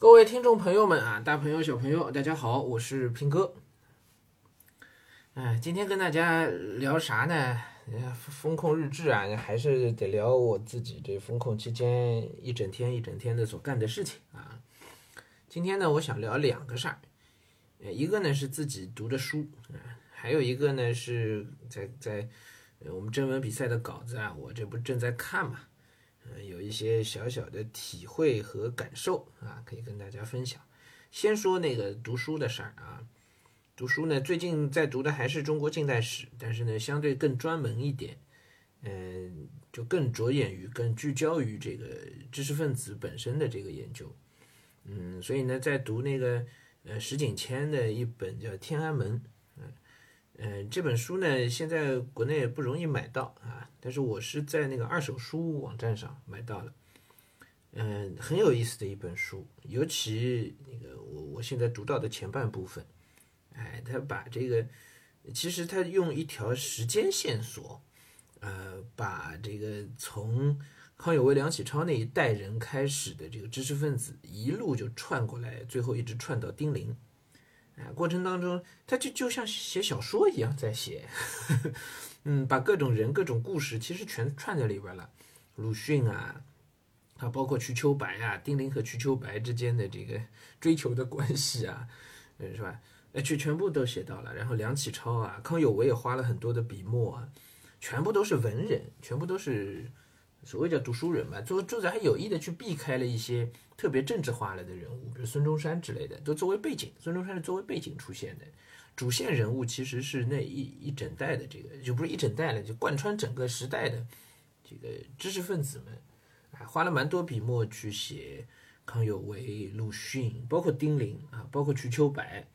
各位听众朋友们啊，大朋友小朋友，大家好，我是平哥。哎，今天跟大家聊啥呢？风控日志啊，还是得聊我自己这风控期间一整天一整天的所干的事情啊。今天呢，我想聊两个事儿，一个呢是自己读的书啊，还有一个呢是在在我们征文比赛的稿子啊，我这不正在看嘛。嗯，有一些小小的体会和感受啊，可以跟大家分享。先说那个读书的事儿啊，读书呢，最近在读的还是中国近代史，但是呢，相对更专门一点，嗯，就更着眼于、更聚焦于这个知识分子本身的这个研究。嗯，所以呢，在读那个呃石景谦的一本叫《天安门》。嗯，这本书呢，现在国内不容易买到啊，但是我是在那个二手书网站上买到了。嗯，很有意思的一本书，尤其那个我我现在读到的前半部分，哎，他把这个，其实他用一条时间线索，呃，把这个从康有为、梁启超那一代人开始的这个知识分子，一路就串过来，最后一直串到丁玲。过程当中，他就就像写小说一样在写，嗯，把各种人、各种故事其实全串在里边了。鲁迅啊，啊，包括瞿秋白啊，丁玲和瞿秋白之间的这个追求的关系啊，嗯，是吧？哎，全全部都写到了。然后梁启超啊，康有为也花了很多的笔墨啊，全部都是文人，全部都是所谓叫读书人嘛。作作者还有意的去避开了一些。特别政治化了的人物，比如孙中山之类的，都作为背景。孙中山是作为背景出现的，主线人物其实是那一一整代的这个，就不是一整代了，就贯穿整个时代的这个知识分子们，啊，花了蛮多笔墨去写康有为、鲁迅，包括丁玲啊，包括瞿秋白，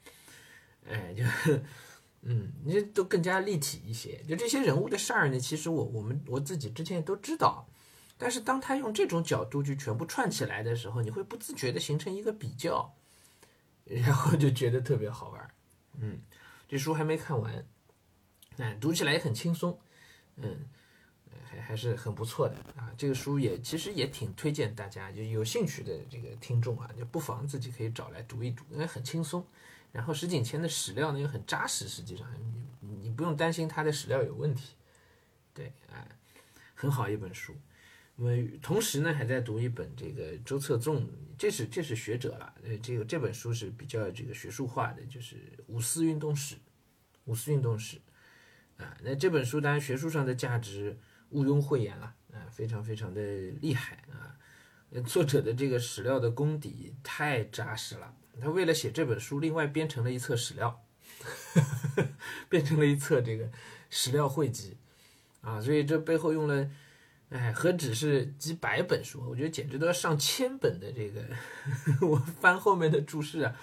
哎，就，嗯，你都更加立体一些。就这些人物的事儿呢，其实我我们我自己之前都知道。但是当他用这种角度去全部串起来的时候，你会不自觉的形成一个比较，然后就觉得特别好玩嗯，这书还没看完，哎，读起来也很轻松。嗯，还还是很不错的啊。这个书也其实也挺推荐大家，就有兴趣的这个听众啊，就不妨自己可以找来读一读，因为很轻松。然后石景谦的史料呢又很扎实，实际上你你不用担心他的史料有问题。对，哎，很好一本书。那么同时呢，还在读一本这个周策纵，这是这是学者了，呃，这个这本书是比较这个学术化的，就是五四运动史，五四运动史，啊，那这本书当然学术上的价值毋庸讳言了，啊，非常非常的厉害啊，作者的这个史料的功底太扎实了，他为了写这本书，另外编成了一册史料，变成了一册这个史料汇集，啊，所以这背后用了。哎，何止是几百本书，我觉得简直都要上千本的这个。我翻后面的注释啊，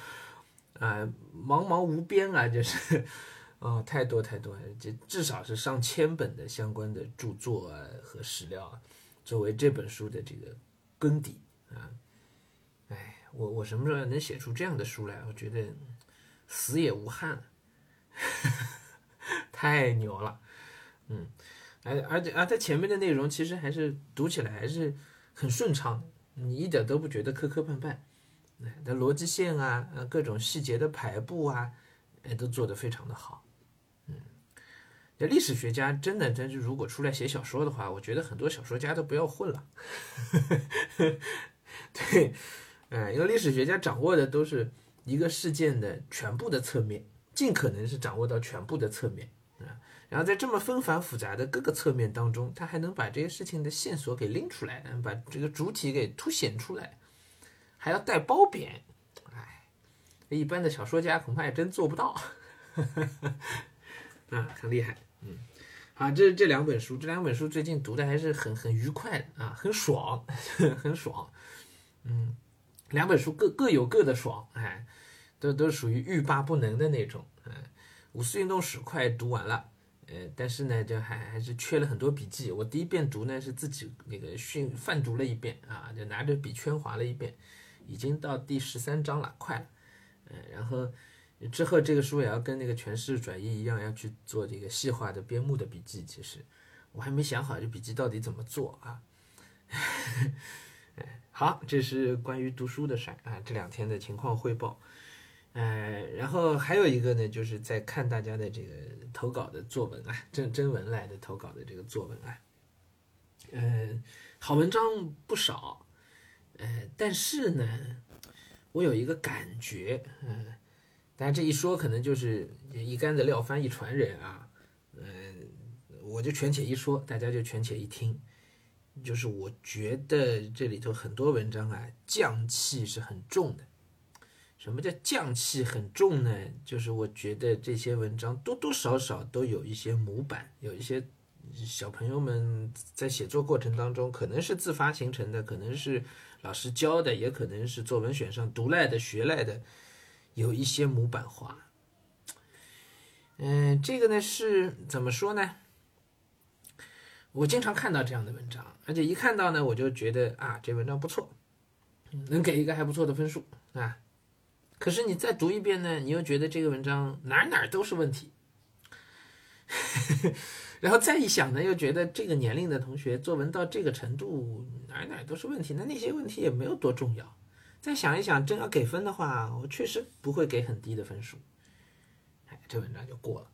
啊，茫茫无边啊，就是，哦，太多太多，这至少是上千本的相关的著作啊和史料啊，作为这本书的这个根底啊。哎，我我什么时候能写出这样的书来？我觉得死也无憾了，太牛了，嗯。而而且啊，它前面的内容其实还是读起来还是很顺畅，你一点都不觉得磕磕绊绊，那，逻辑线啊，呃，各种细节的排布啊，哎，都做得非常的好，嗯，这历史学家真的，真是如果出来写小说的话，我觉得很多小说家都不要混了，对，哎，因为历史学家掌握的都是一个事件的全部的侧面，尽可能是掌握到全部的侧面。然后在这么纷繁复杂的各个侧面当中，他还能把这些事情的线索给拎出来，把这个主体给凸显出来，还要带褒贬，哎，一般的小说家恐怕也真做不到，啊，很厉害，嗯，好，这这两本书，这两本书最近读的还是很很愉快的啊，很爽，很爽，嗯，两本书各各有各的爽，哎，都都属于欲罢不能的那种，嗯，五四运动史快读完了。呃，但是呢，就还还是缺了很多笔记。我第一遍读呢是自己那个训泛读了一遍啊，就拿着笔圈划了一遍，已经到第十三章了，快了。嗯，然后之后这个书也要跟那个诠释转译一样，要去做这个细化的编目的笔记。其实我还没想好这笔记到底怎么做啊。好，这是关于读书的事儿啊，这两天的情况汇报。呃，然后还有一个呢，就是在看大家的这个投稿的作文啊，真真文来的投稿的这个作文啊，呃，好文章不少，呃，但是呢，我有一个感觉，嗯、大家这一说可能就是一竿子撂翻一船人啊，嗯、我就权且一说，大家就权且一听，就是我觉得这里头很多文章啊，匠气是很重的。什么叫匠气很重呢？就是我觉得这些文章多多少少都有一些模板，有一些小朋友们在写作过程当中，可能是自发形成的，可能是老师教的，也可能是作文选上读来的、学来的，有一些模板化。嗯，这个呢是怎么说呢？我经常看到这样的文章，而且一看到呢，我就觉得啊，这文章不错，能给一个还不错的分数啊。可是你再读一遍呢，你又觉得这个文章哪哪都是问题，然后再一想呢，又觉得这个年龄的同学作文到这个程度哪哪都是问题，那那些问题也没有多重要。再想一想，真要给分的话，我确实不会给很低的分数，哎，这文章就过了。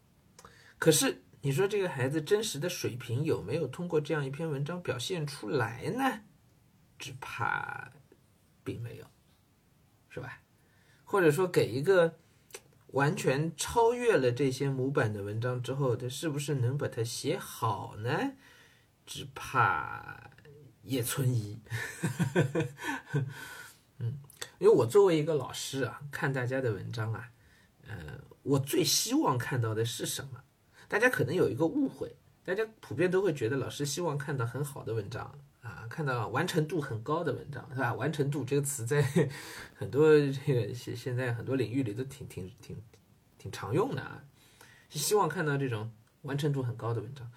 可是你说这个孩子真实的水平有没有通过这样一篇文章表现出来呢？只怕并没有，是吧？或者说给一个完全超越了这些模板的文章之后，他是不是能把它写好呢？只怕也存疑。嗯，因为我作为一个老师啊，看大家的文章啊，呃，我最希望看到的是什么？大家可能有一个误会，大家普遍都会觉得老师希望看到很好的文章。啊，看到完成度很高的文章，是吧？完成度这个词在 很多这个现现在很多领域里都挺挺挺挺常用的啊。希望看到这种完成度很高的文章，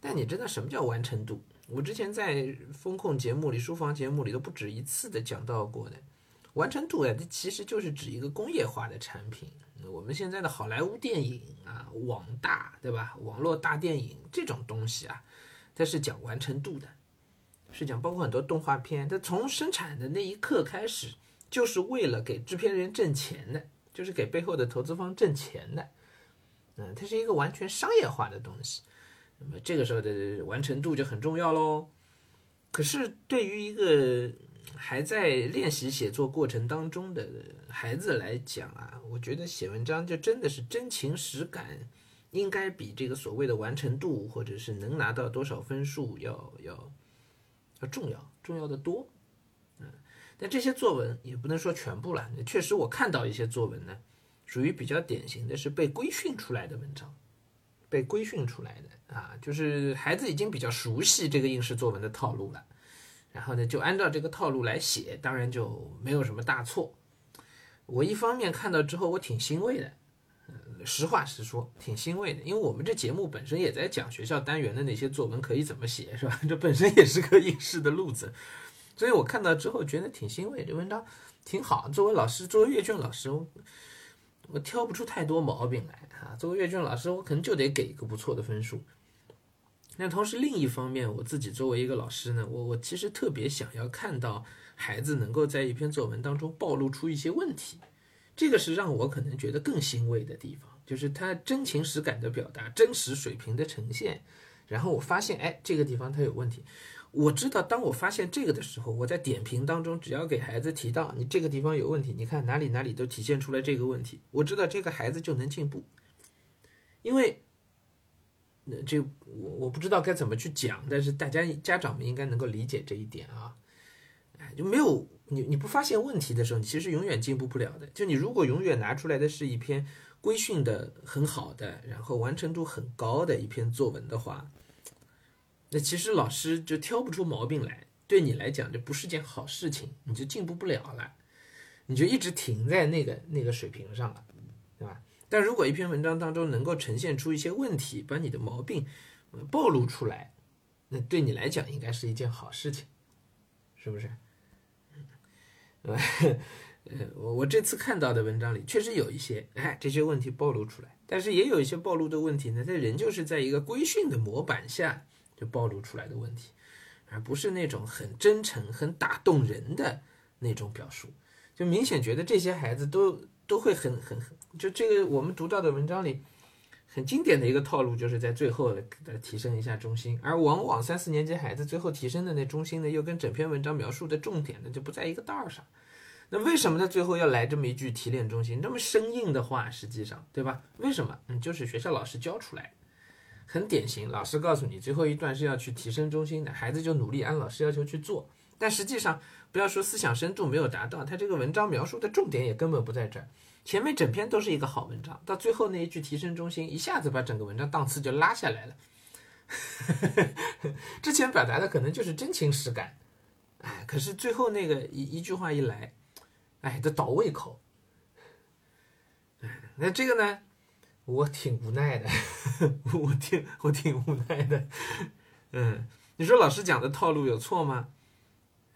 但你知道什么叫完成度？我之前在风控节目里、书房节目里都不止一次的讲到过的。完成度啊，这其实就是指一个工业化的产品。我们现在的好莱坞电影啊、网大，对吧？网络大电影这种东西啊，它是讲完成度的。是讲包括很多动画片，它从生产的那一刻开始，就是为了给制片人挣钱的，就是给背后的投资方挣钱的。嗯，它是一个完全商业化的东西。那么这个时候的完成度就很重要喽。可是对于一个还在练习写作过程当中的孩子来讲啊，我觉得写文章就真的是真情实感，应该比这个所谓的完成度或者是能拿到多少分数要要。要重要，重要的多，嗯，但这些作文也不能说全部了。确实，我看到一些作文呢，属于比较典型的是被规训出来的文章，被规训出来的啊，就是孩子已经比较熟悉这个应试作文的套路了，然后呢，就按照这个套路来写，当然就没有什么大错。我一方面看到之后，我挺欣慰的。实话实说，挺欣慰的，因为我们这节目本身也在讲学校单元的那些作文可以怎么写，是吧？这本身也是个应试的路子，所以我看到之后觉得挺欣慰，这文章挺好。作为老师，作为阅卷老师，我我挑不出太多毛病来啊。作为阅卷老师，我可能就得给一个不错的分数。那同时，另一方面，我自己作为一个老师呢，我我其实特别想要看到孩子能够在一篇作文当中暴露出一些问题。这个是让我可能觉得更欣慰的地方，就是他真情实感的表达，真实水平的呈现。然后我发现，哎，这个地方他有问题。我知道，当我发现这个的时候，我在点评当中，只要给孩子提到你这个地方有问题，你看哪里哪里都体现出来这个问题，我知道这个孩子就能进步。因为，那这我我不知道该怎么去讲，但是大家家长们应该能够理解这一点啊。哎，就没有你，你不发现问题的时候，你其实永远进步不了的。就你如果永远拿出来的是一篇规训的很好的，然后完成度很高的一篇作文的话，那其实老师就挑不出毛病来，对你来讲就不是件好事情，你就进步不了了，你就一直停在那个那个水平上了，对吧？但如果一篇文章当中能够呈现出一些问题，把你的毛病暴露出来，那对你来讲应该是一件好事情，是不是？呃，我我这次看到的文章里确实有一些，哎，这些问题暴露出来，但是也有一些暴露的问题呢，它仍旧是在一个规训的模板下就暴露出来的问题。而不是那种很真诚、很打动人的那种表述。就明显觉得这些孩子都都会很很很，就这个我们读到的文章里。很经典的一个套路，就是在最后的提升一下中心，而往往三四年级孩子最后提升的那中心呢，又跟整篇文章描述的重点呢就不在一个道上。那为什么他？最后要来这么一句提炼中心，这么生硬的话，实际上，对吧？为什么？嗯，就是学校老师教出来，很典型。老师告诉你最后一段是要去提升中心的，孩子就努力按老师要求去做。但实际上，不要说思想深度没有达到，他这个文章描述的重点也根本不在这儿。前面整篇都是一个好文章，到最后那一句提升中心，一下子把整个文章档次就拉下来了。之前表达的可能就是真情实感，哎，可是最后那个一一句话一来，哎，这倒胃口。那这个呢，我挺无奈的，我挺我挺无奈的。嗯，你说老师讲的套路有错吗？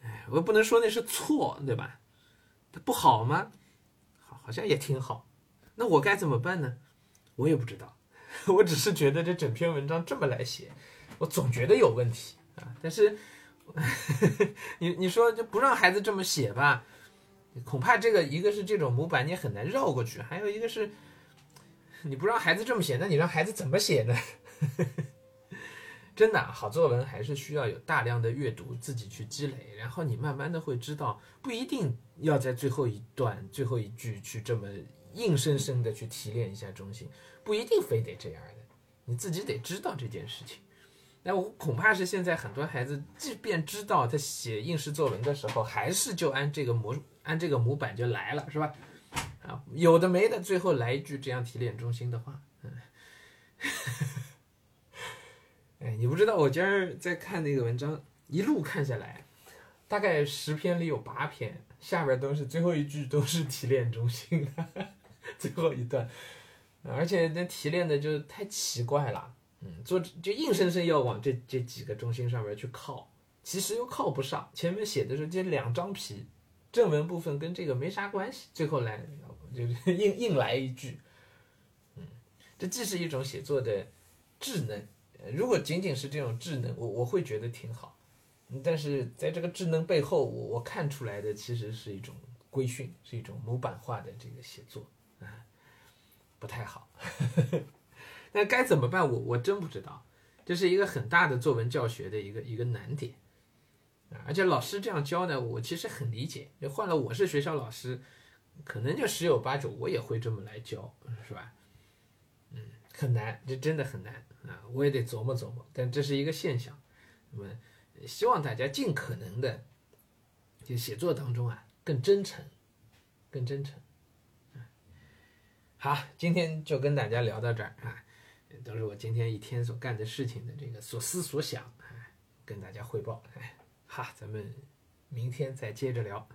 哎，我不能说那是错，对吧？它不好吗？好像也挺好，那我该怎么办呢？我也不知道，我只是觉得这整篇文章这么来写，我总觉得有问题啊。但是，你你说就不让孩子这么写吧，恐怕这个一个是这种模板你很难绕过去，还有一个是 你不让孩子这么写，那你让孩子怎么写呢？真的好作文还是需要有大量的阅读，自己去积累，然后你慢慢的会知道，不一定要在最后一段、最后一句去这么硬生生的去提炼一下中心，不一定非得这样的，你自己得知道这件事情。那我恐怕是现在很多孩子，即便知道他写应试作文的时候，还是就按这个模按这个模板就来了，是吧？啊，有的没的，最后来一句这样提炼中心的话，嗯。哎，你不知道，我今儿在看那个文章，一路看下来，大概十篇里有八篇下边都是最后一句都是提炼中心，最后一段，而且那提炼的就太奇怪了，嗯，做就硬生生要往这这几个中心上面去靠，其实又靠不上，前面写的是这两张皮，正文部分跟这个没啥关系，最后来 就是硬硬来一句，嗯，这既是一种写作的智能。如果仅仅是这种智能，我我会觉得挺好，但是在这个智能背后，我我看出来的其实是一种规训，是一种模板化的这个写作啊，不太好。那该怎么办？我我真不知道，这是一个很大的作文教学的一个一个难点！而且老师这样教呢，我其实很理解。换了我是学校老师，可能就十有八九我也会这么来教，是吧？嗯，很难，这真的很难。啊，我也得琢磨琢磨，但这是一个现象。那么，希望大家尽可能的，就写作当中啊，更真诚，更真诚。好，今天就跟大家聊到这儿啊，都是我今天一天所干的事情的这个所思所想啊，跟大家汇报。哈，咱们明天再接着聊。